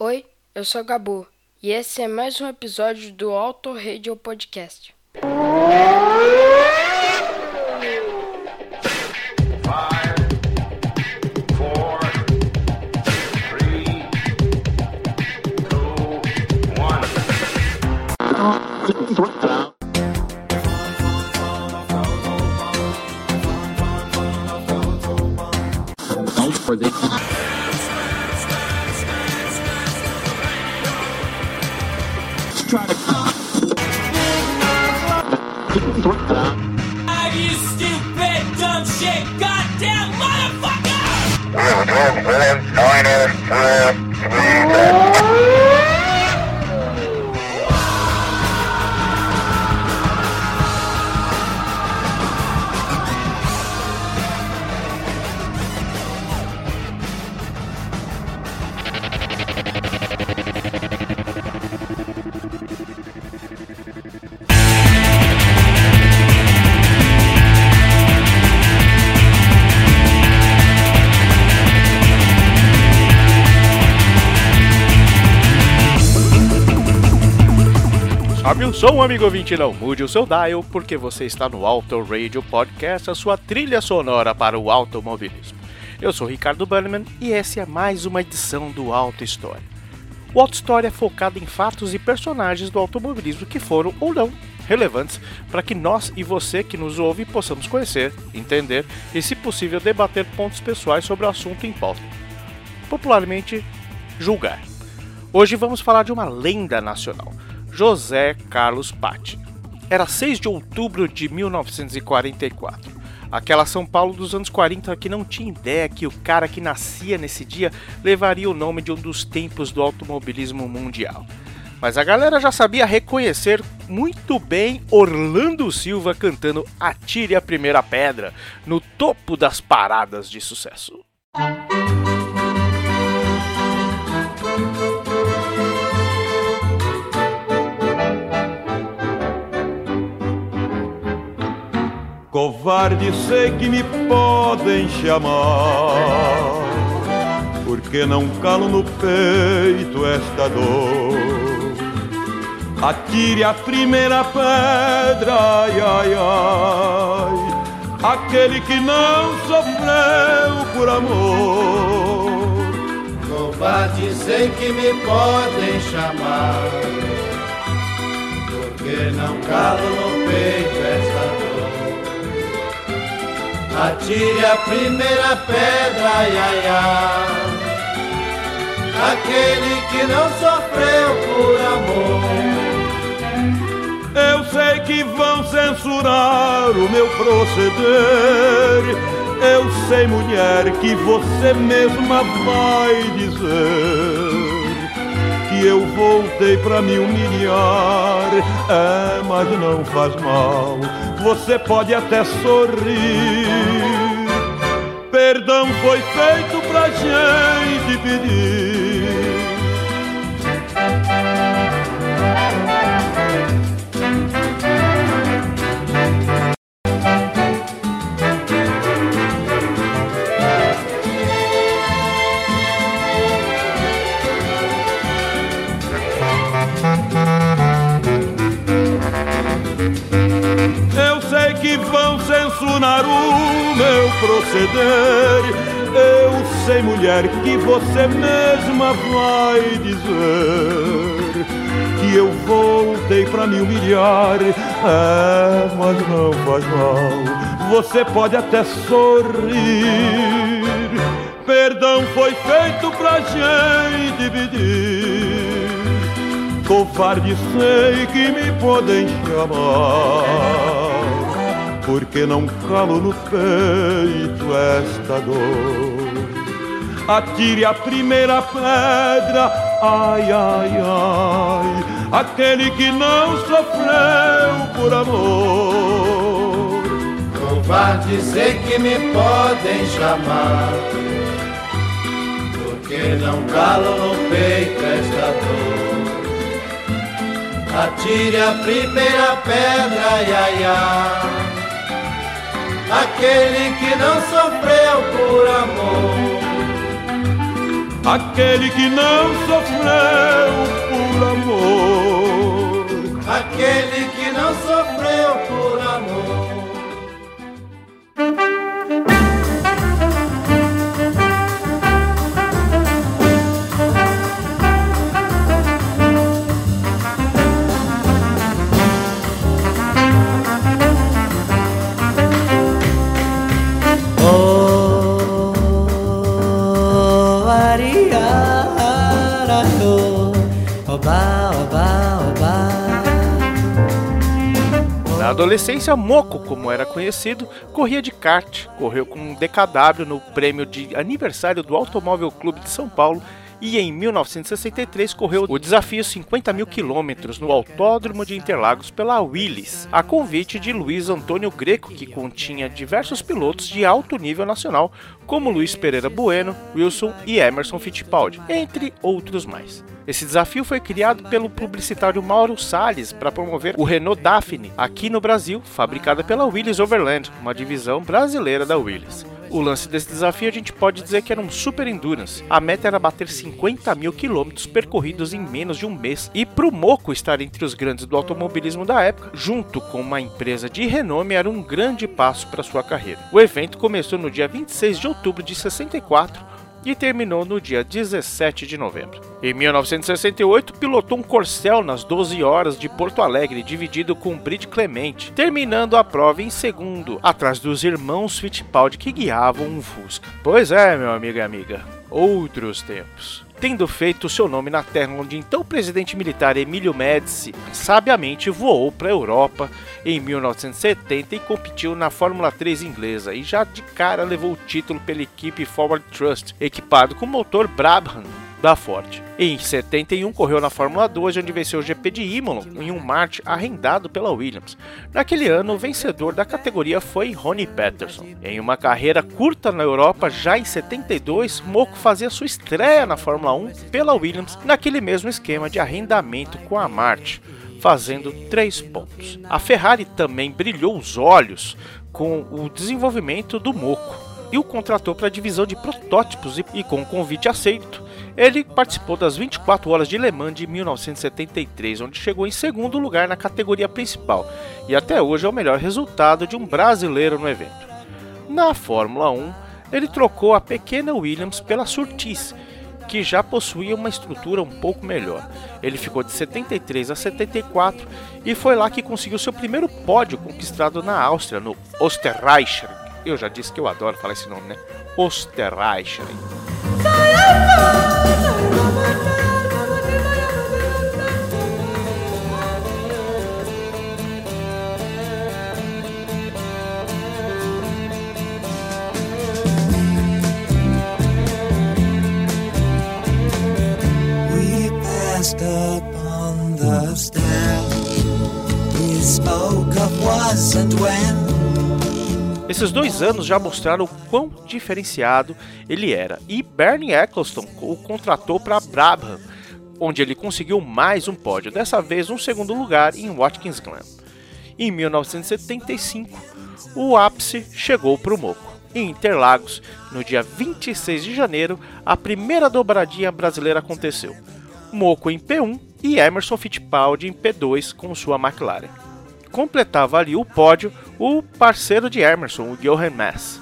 Oi, eu sou Gabu e esse é mais um episódio do Auto Radio Podcast. Williams, Niner, Swift, three, o som, amigo ouvinte, não mude o seu dial, porque você está no Auto Radio Podcast, a sua trilha sonora para o automobilismo. Eu sou Ricardo Bannerman e essa é mais uma edição do Auto História. O Auto História é focado em fatos e personagens do automobilismo que foram ou não relevantes para que nós e você que nos ouve possamos conhecer, entender e, se possível, debater pontos pessoais sobre o assunto em pauta. Popularmente, julgar. Hoje vamos falar de uma lenda nacional. José Carlos Patti. Era 6 de outubro de 1944. Aquela São Paulo dos anos 40 que não tinha ideia que o cara que nascia nesse dia levaria o nome de um dos tempos do automobilismo mundial. Mas a galera já sabia reconhecer muito bem Orlando Silva cantando Atire a Primeira Pedra no topo das paradas de sucesso. Covarde sei que me podem chamar, porque não calo no peito esta dor. Atire a primeira pedra, ai, ai, ai, aquele que não sofreu por amor. Covarde sei que me podem chamar, porque não calo no peito. Atire a primeira pedra, ai, ai, aquele que não sofreu por amor. Eu sei que vão censurar o meu proceder. Eu sei, mulher, que você mesma vai dizer que eu voltei pra me humilhar. É, mas não faz mal. Você pode até sorrir. Perdão foi feito pra gente pedir. Mulher, que você mesma vai dizer que eu voltei pra me humilhar. É, mas não faz mal. Você pode até sorrir. Perdão foi feito pra gente pedir. Covarde sei que me podem chamar, porque não calo no peito esta dor. Atire a primeira pedra, ai, ai, ai, aquele que não sofreu por amor. Covarde sei que me podem chamar, porque não calo no peito esta dor. Atire a primeira pedra, ai, ai, ai, aquele que não sofreu por amor. Aquele que não sofreu por amor. Aquele que não sofreu Na adolescência, Moco, como era conhecido, corria de kart, correu com um DKW no prêmio de aniversário do Automóvel Clube de São Paulo e em 1963 correu o desafio 50 mil quilômetros no Autódromo de Interlagos pela Willys, a convite de Luiz Antônio Greco, que continha diversos pilotos de alto nível nacional, como Luiz Pereira Bueno, Wilson e Emerson Fittipaldi, entre outros mais. Esse desafio foi criado pelo publicitário Mauro Salles para promover o Renault Daphne aqui no Brasil, fabricada pela Willys Overland, uma divisão brasileira da Willys. O lance desse desafio a gente pode dizer que era um super endurance. A meta era bater 50 mil quilômetros percorridos em menos de um mês. E pro Moco estar entre os grandes do automobilismo da época, junto com uma empresa de renome, era um grande passo para sua carreira. O evento começou no dia 26 de outubro de 64 e terminou no dia 17 de novembro. Em 1968, pilotou um Corcel nas 12 horas de Porto Alegre, dividido com Bride Clemente, terminando a prova em segundo, atrás dos irmãos Fittipaldi que guiavam um Fusca. Pois é, meu amigo e amiga, outros tempos. Tendo feito seu nome na terra onde então o presidente militar Emílio Médici sabiamente voou para a Europa em 1970 e competiu na Fórmula 3 inglesa e já de cara levou o título pela equipe Forward Trust, equipado com motor Brabham da Ford. Em 71 correu na Fórmula 2, onde venceu o GP de Imola em um Marte arrendado pela Williams. Naquele ano, o vencedor da categoria foi Ronnie Peterson. Em uma carreira curta na Europa, já em 72, Moco fazia sua estreia na Fórmula 1 pela Williams, naquele mesmo esquema de arrendamento com a Marte, fazendo 3 pontos. A Ferrari também brilhou os olhos com o desenvolvimento do Moco e o contratou para a divisão de protótipos e, e com o convite aceito, ele participou das 24 horas de Le Mans de 1973, onde chegou em segundo lugar na categoria principal, e até hoje é o melhor resultado de um brasileiro no evento. Na Fórmula 1, ele trocou a pequena Williams pela Surtees, que já possuía uma estrutura um pouco melhor. Ele ficou de 73 a 74 e foi lá que conseguiu seu primeiro pódio conquistado na Áustria, no Osterreicher. Eu já disse que eu adoro falar esse nome, né? Osterreicher. Esses dois anos já mostraram o quão diferenciado ele era, e Bernie Eccleston o contratou para Brabham, onde ele conseguiu mais um pódio, dessa vez um segundo lugar em Watkins Glen. Em 1975, o ápice chegou para o Moco. Em Interlagos, no dia 26 de janeiro, a primeira dobradinha brasileira aconteceu. Moco em P1 e Emerson Fittipaldi em P2 com sua McLaren completava ali o pódio o parceiro de Emerson, o Johan Mass.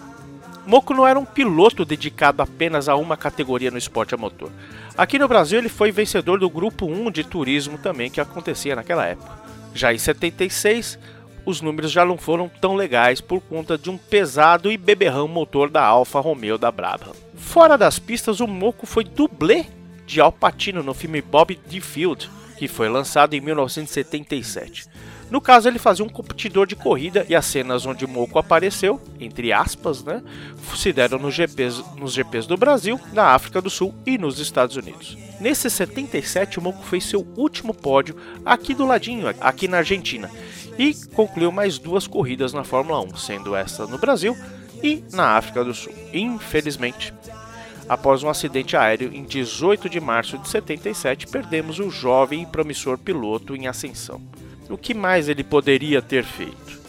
Moco não era um piloto dedicado apenas a uma categoria no esporte a motor. Aqui no Brasil ele foi vencedor do grupo 1 de turismo também que acontecia naquela época. Já em 76, os números já não foram tão legais por conta de um pesado e beberrão motor da Alfa Romeo da Brabham. Fora das pistas, o Moco foi dublê de Al Pacino no filme Bob Field, que foi lançado em 1977. No caso, ele fazia um competidor de corrida e as cenas onde Moco apareceu, entre aspas, né, se deram nos GPs, nos GPs do Brasil, na África do Sul e nos Estados Unidos. Nesse 77, o Moco fez seu último pódio aqui do ladinho, aqui na Argentina, e concluiu mais duas corridas na Fórmula 1, sendo essa no Brasil e na África do Sul. Infelizmente, após um acidente aéreo em 18 de março de 77, perdemos o jovem e promissor piloto em ascensão. O que mais ele poderia ter feito?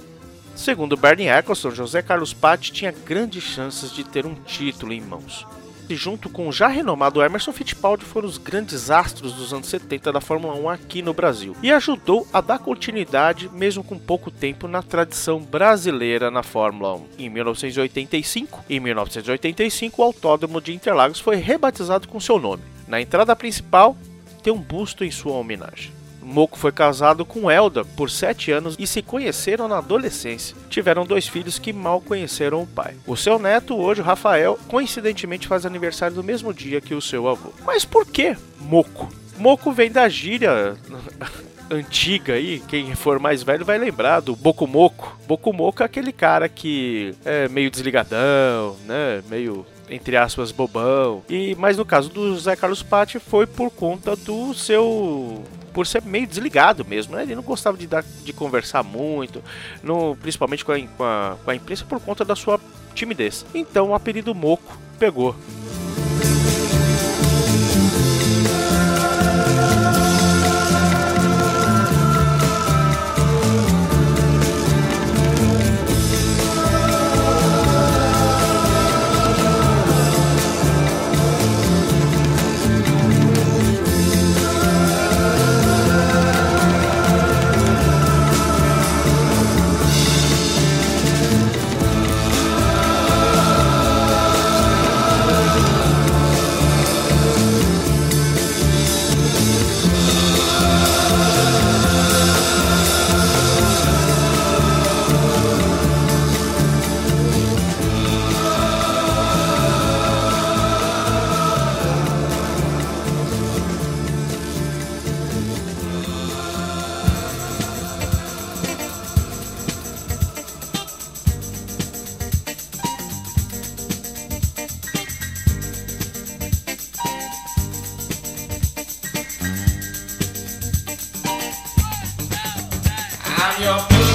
Segundo Bernie Eccleston, José Carlos Patti tinha grandes chances de ter um título em mãos. e junto com o já renomado Emerson Fittipaldi foram os grandes astros dos anos 70 da Fórmula 1 aqui no Brasil e ajudou a dar continuidade, mesmo com pouco tempo, na tradição brasileira na Fórmula 1. Em 1985, em 1985 o Autódromo de Interlagos foi rebatizado com seu nome. Na entrada principal tem um busto em sua homenagem. Moco foi casado com Elda por 7 anos e se conheceram na adolescência. Tiveram dois filhos que mal conheceram o pai. O seu neto, hoje, Rafael, coincidentemente faz aniversário no mesmo dia que o seu avô. Mas por que Moco? Moco vem da gíria antiga aí, quem for mais velho vai lembrar do Bocumoco. Bocumoco é aquele cara que é meio desligadão, né? Meio entre aspas bobão. E mas no caso do Zé Carlos Patti foi por conta do seu por ser meio desligado mesmo, né? Ele não gostava de, dar, de conversar muito, no, principalmente com a, com, a, com a imprensa por conta da sua timidez. Então o apelido Moco pegou. Your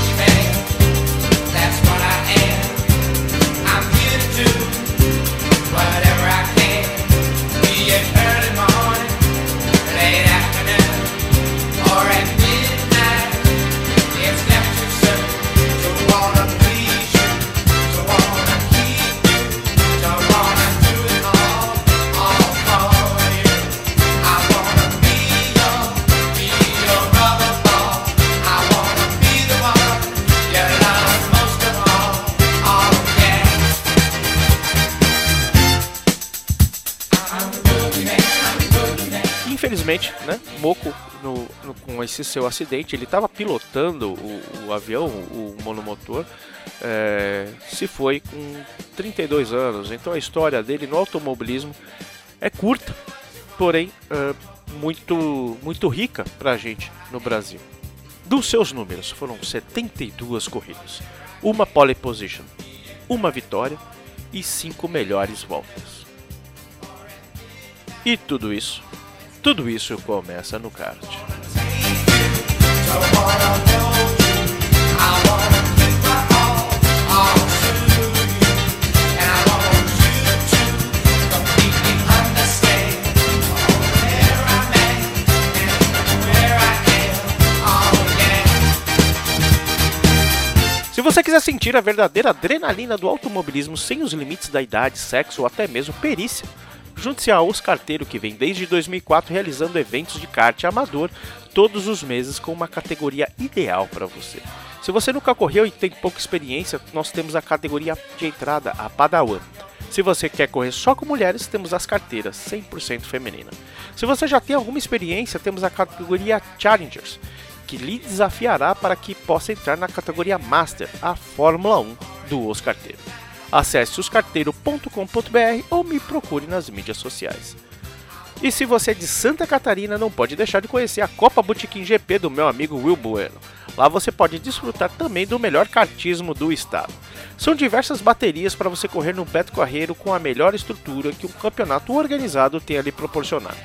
Infelizmente, né, Moco, no- no- com esse seu acidente, ele estava pilotando o, o avião, o, monomotor, é, se foi com 32 anos. Então a história dele no automobilismo é curta, porém é, muito, muito rica pra gente no Brasil. Dos seus números, foram 72 corridas, uma pole position, uma vitória e cinco melhores voltas. E tudo isso, tudo isso começa no kart. Se você quiser sentir a verdadeira adrenalina do automobilismo sem os limites da idade, sexo ou até mesmo perícia, junte-se a Os Carteiro que vem desde 2004 realizando eventos de kart amador todos os meses com uma categoria ideal para você. Se você nunca correu e tem pouca experiência, nós temos a categoria de entrada, a Padawan. Se você quer correr só com mulheres, temos as carteiras 100% feminina. Se você já tem alguma experiência, temos a categoria Challengers, que lhe desafiará para que possa entrar na categoria Master, a Fórmula 1 do Os Carteiro. Acesse oscarteiro.com.br ou me procure nas mídias sociais. E se você é de Santa Catarina, não pode deixar de conhecer a Copa Botequim GP do meu amigo Will Bueno. Lá você pode desfrutar também do melhor kartismo do estado. São diversas baterias para você correr no Beto Carreiro com a melhor estrutura que um campeonato organizado tem a lhe proporcionar.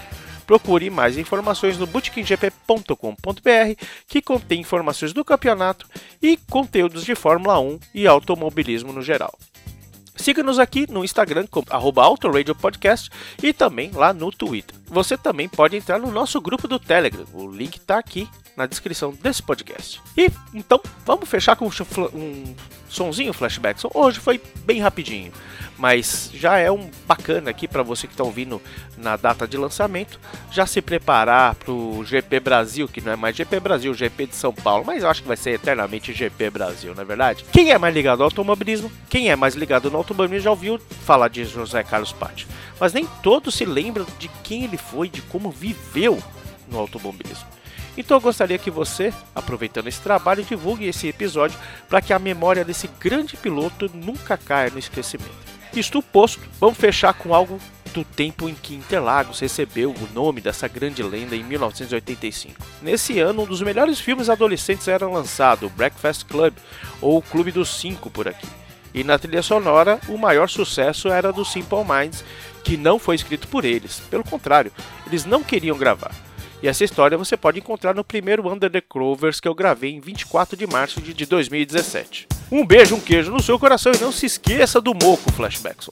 Procure mais informações no bootkinggp.com.br, que contém informações do campeonato e conteúdos de Fórmula 1 e automobilismo no geral. Siga-nos aqui no Instagram como Podcast e também lá no Twitter. Você também pode entrar no nosso grupo do Telegram. O link está aqui na descrição desse podcast. E então vamos fechar com um, um sonzinho flashback. Hoje foi bem rapidinho. Mas já é um bacana aqui para você que está ouvindo na data de lançamento, já se preparar para o GP Brasil, que não é mais GP Brasil, GP de São Paulo, mas eu acho que vai ser eternamente GP Brasil, não é verdade? Quem é mais ligado ao automobilismo, quem é mais ligado no automobilismo já ouviu falar de José Carlos Pátio, mas nem todos se lembram de quem ele foi, de como viveu no automobilismo. Então eu gostaria que você, aproveitando esse trabalho, divulgue esse episódio para que a memória desse grande piloto nunca caia no esquecimento. Isto posto, vamos fechar com algo do tempo em que Interlagos recebeu o nome dessa grande lenda em 1985. Nesse ano, um dos melhores filmes adolescentes era lançado, Breakfast Club, ou Clube dos Cinco por aqui. E na trilha sonora, o maior sucesso era do Simple Minds, que não foi escrito por eles. Pelo contrário, eles não queriam gravar. E essa história você pode encontrar no primeiro Under the Clovers que eu gravei em 24 de março de 2017. Um beijo, um queijo no seu coração e não se esqueça do Moco Flashbackson.